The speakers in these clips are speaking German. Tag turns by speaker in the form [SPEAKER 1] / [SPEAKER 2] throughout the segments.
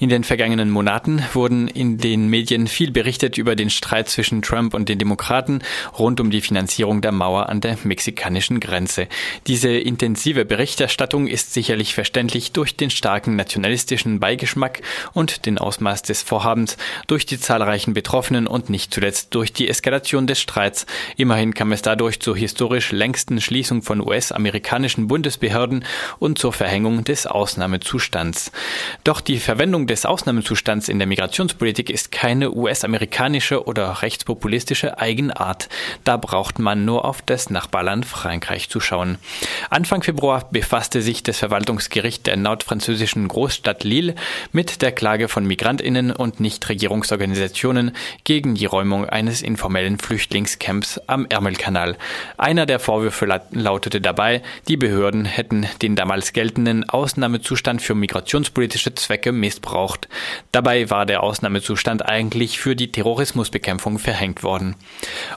[SPEAKER 1] In den vergangenen Monaten wurden in den Medien viel berichtet über den Streit zwischen Trump und den Demokraten rund um die Finanzierung der Mauer an der mexikanischen Grenze. Diese intensive Berichterstattung ist sicherlich verständlich durch den starken nationalistischen Beigeschmack und den Ausmaß des Vorhabens, durch die zahlreichen Betroffenen und nicht zuletzt durch die Eskalation des Streits. Immerhin kam es dadurch zur historisch längsten Schließung von US-amerikanischen Bundesbehörden und zur Verhängung des Ausnahmezustands. Doch die Verwendung des Ausnahmezustands in der Migrationspolitik ist keine US-amerikanische oder rechtspopulistische Eigenart. Da braucht man nur auf das Nachbarland Frankreich zu schauen. Anfang Februar befasste sich das Verwaltungsgericht der nordfranzösischen Großstadt Lille mit der Klage von Migrantinnen und Nichtregierungsorganisationen gegen die Räumung eines informellen Flüchtlingscamps am Ärmelkanal. Einer der Vorwürfe lautete dabei, die Behörden hätten den damals geltenden Ausnahmezustand für migrationspolitische Zwecke missbraucht missbraucht. Dabei war der Ausnahmezustand eigentlich für die Terrorismusbekämpfung verhängt worden.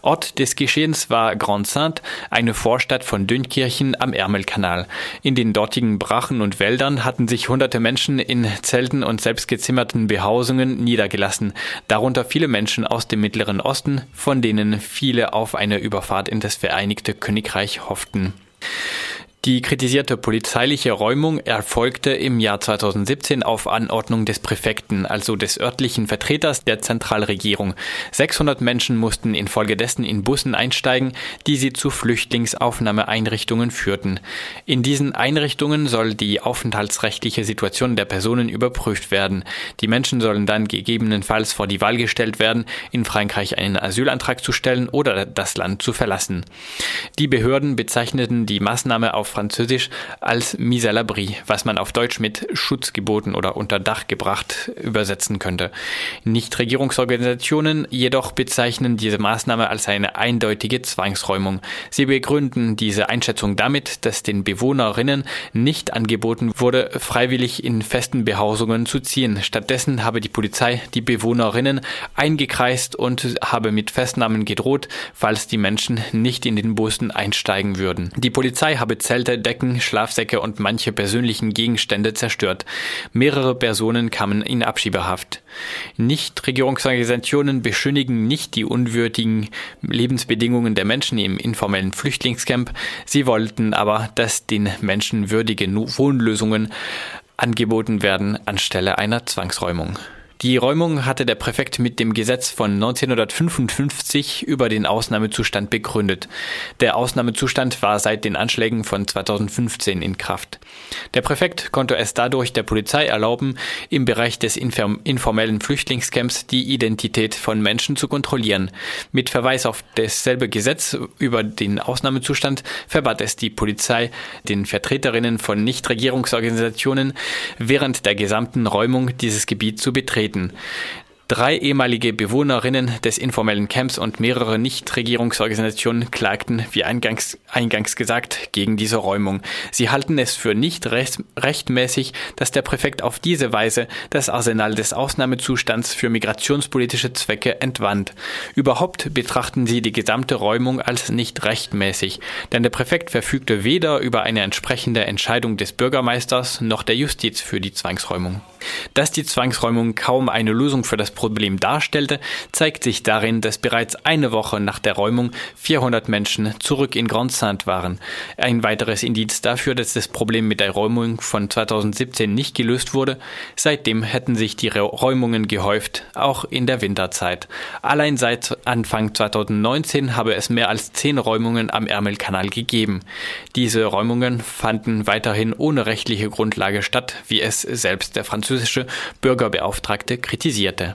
[SPEAKER 1] Ort des Geschehens war Grand Saint, eine Vorstadt von Dünkirchen am Ärmelkanal. In den dortigen Brachen und Wäldern hatten sich hunderte Menschen in Zelten und selbstgezimmerten Behausungen niedergelassen, darunter viele Menschen aus dem Mittleren Osten, von denen viele auf eine Überfahrt in das Vereinigte Königreich hofften. Die kritisierte polizeiliche Räumung erfolgte im Jahr 2017 auf Anordnung des Präfekten, also des örtlichen Vertreters der Zentralregierung. 600 Menschen mussten infolgedessen in Bussen einsteigen, die sie zu Flüchtlingsaufnahmeeinrichtungen führten. In diesen Einrichtungen soll die aufenthaltsrechtliche Situation der Personen überprüft werden. Die Menschen sollen dann gegebenenfalls vor die Wahl gestellt werden, in Frankreich einen Asylantrag zu stellen oder das Land zu verlassen. Die Behörden bezeichneten die Maßnahme auf Französisch als mise à l'abri, was man auf Deutsch mit Schutz geboten oder unter Dach gebracht übersetzen könnte. Nichtregierungsorganisationen jedoch bezeichnen diese Maßnahme als eine eindeutige Zwangsräumung. Sie begründen diese Einschätzung damit, dass den Bewohnerinnen nicht angeboten wurde, freiwillig in festen Behausungen zu ziehen. Stattdessen habe die Polizei die Bewohnerinnen eingekreist und habe mit Festnahmen gedroht, falls die Menschen nicht in den Bussen einsteigen würden. Die Polizei habe Zelte Zelte, Decken, Schlafsäcke und manche persönlichen Gegenstände zerstört. Mehrere Personen kamen in Abschiebehaft. Nichtregierungsorganisationen beschönigen nicht die unwürdigen Lebensbedingungen der Menschen im informellen Flüchtlingscamp. Sie wollten aber, dass den Menschen würdige Wohnlösungen angeboten werden anstelle einer Zwangsräumung. Die Räumung hatte der Präfekt mit dem Gesetz von 1955 über den Ausnahmezustand begründet. Der Ausnahmezustand war seit den Anschlägen von 2015 in Kraft. Der Präfekt konnte es dadurch der Polizei erlauben, im Bereich des informellen Flüchtlingscamps die Identität von Menschen zu kontrollieren. Mit Verweis auf dasselbe Gesetz über den Ausnahmezustand verbat es die Polizei den Vertreterinnen von Nichtregierungsorganisationen während der gesamten Räumung dieses Gebiet zu betreten treten. Drei ehemalige Bewohnerinnen des informellen Camps und mehrere Nichtregierungsorganisationen klagten, wie eingangs, eingangs gesagt, gegen diese Räumung. Sie halten es für nicht recht, rechtmäßig, dass der Präfekt auf diese Weise das Arsenal des Ausnahmezustands für migrationspolitische Zwecke entwand. Überhaupt betrachten sie die gesamte Räumung als nicht rechtmäßig, denn der Präfekt verfügte weder über eine entsprechende Entscheidung des Bürgermeisters noch der Justiz für die Zwangsräumung. Dass die Zwangsräumung kaum eine Lösung für das Problem darstellte, zeigt sich darin, dass bereits eine Woche nach der Räumung 400 Menschen zurück in Grand Saint waren. Ein weiteres Indiz dafür, dass das Problem mit der Räumung von 2017 nicht gelöst wurde. Seitdem hätten sich die Räumungen gehäuft, auch in der Winterzeit. Allein seit Anfang 2019 habe es mehr als zehn Räumungen am Ärmelkanal gegeben. Diese Räumungen fanden weiterhin ohne rechtliche Grundlage statt, wie es selbst der französische Bürgerbeauftragte kritisierte.